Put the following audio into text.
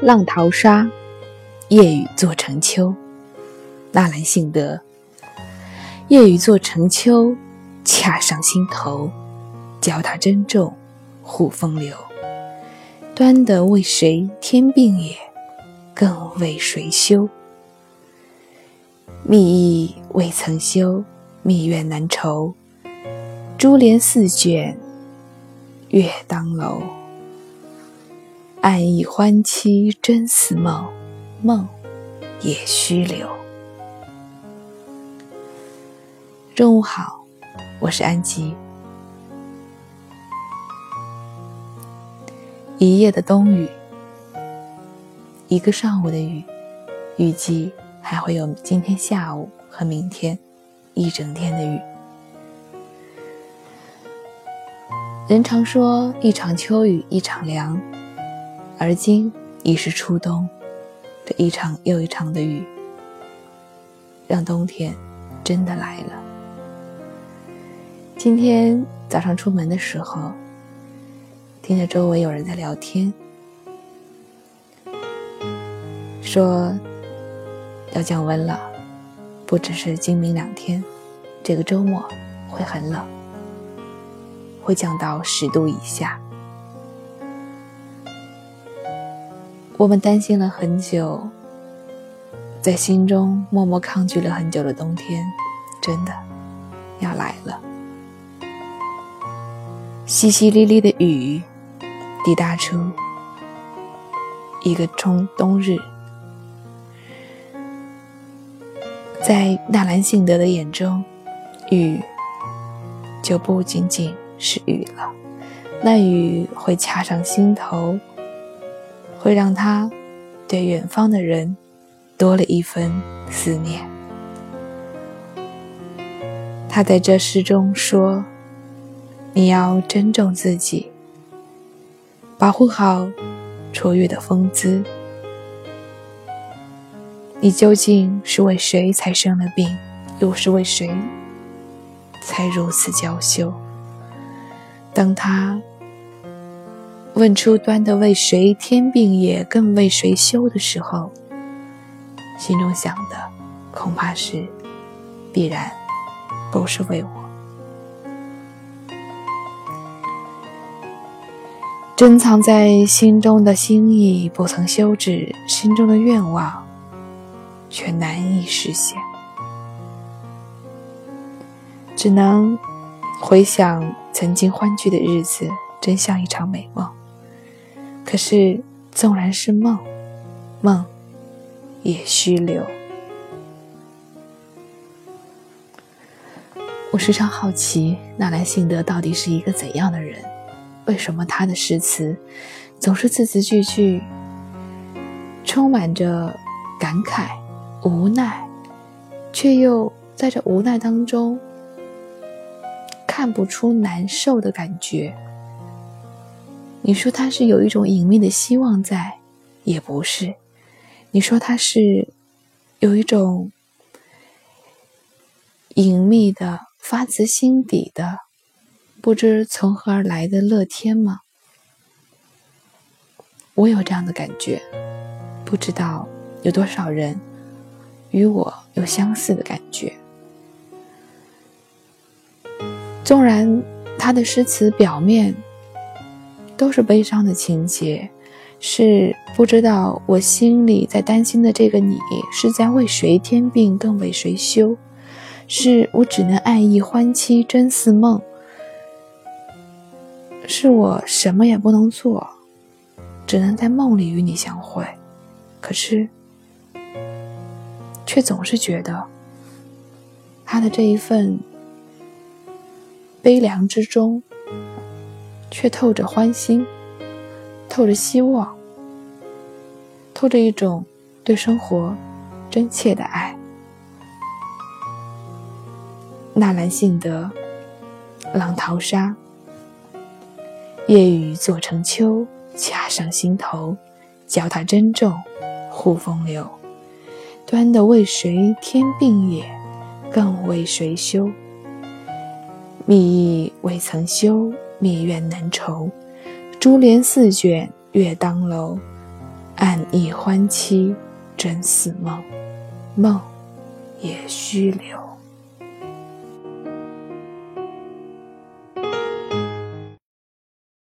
浪淘沙，夜雨做成秋。纳兰性德。夜雨做成秋，恰上心头。脚踏珍重，护风流。端的为谁添病也？更为谁修？密意未曾休，密怨难酬。珠帘四卷，月当楼。暗忆欢期真似梦，梦也须留。中午好，我是安吉。一夜的冬雨，一个上午的雨，预计还会有今天下午和明天一整天的雨。人常说一场秋雨一场凉，而今已是初冬，这一场又一场的雨，让冬天真的来了。今天早上出门的时候。听着周围有人在聊天，说要降温了，不只是今明两天，这个周末会很冷，会降到十度以下。我们担心了很久，在心中默默抗拒了很久的冬天，真的要来了。淅淅沥沥的雨。滴答出一个冲冬日，在纳兰性德的眼中，雨就不仅仅是雨了。那雨会恰上心头，会让他对远方的人多了一分思念。他在这诗中说：“你要珍重自己。”保护好卓越的风姿。你究竟是为谁才生了病，又是为谁才如此娇羞？当他问出“端的为谁添病也，更为谁修”的时候，心中想的恐怕是必然不是为我。珍藏在心中的心意不曾休止，心中的愿望却难以实现，只能回想曾经欢聚的日子，真像一场美梦。可是，纵然是梦，梦也须留。我时常好奇，纳兰性德到底是一个怎样的人？为什么他的诗词总是字字句句充满着感慨、无奈，却又在这无奈当中看不出难受的感觉？你说他是有一种隐秘的希望在，也不是；你说他是有一种隐秘的、发自心底的。不知从何而来的乐天吗？我有这样的感觉，不知道有多少人与我有相似的感觉。纵然他的诗词表面都是悲伤的情节，是不知道我心里在担心的这个你是在为谁添病，更为谁休？是我只能爱意欢期真似梦。是我什么也不能做，只能在梦里与你相会。可是，却总是觉得他的这一份悲凉之中，却透着欢欣，透着希望，透着一种对生活真切的爱。纳兰性德，浪淘沙。夜雨做成秋，恰上心头。脚踏珍重，护风流。端的为谁添鬓也，更为谁修？密意未曾休，蜜怨难酬。珠帘四卷月当楼。暗忆欢期，真似梦，梦也须留。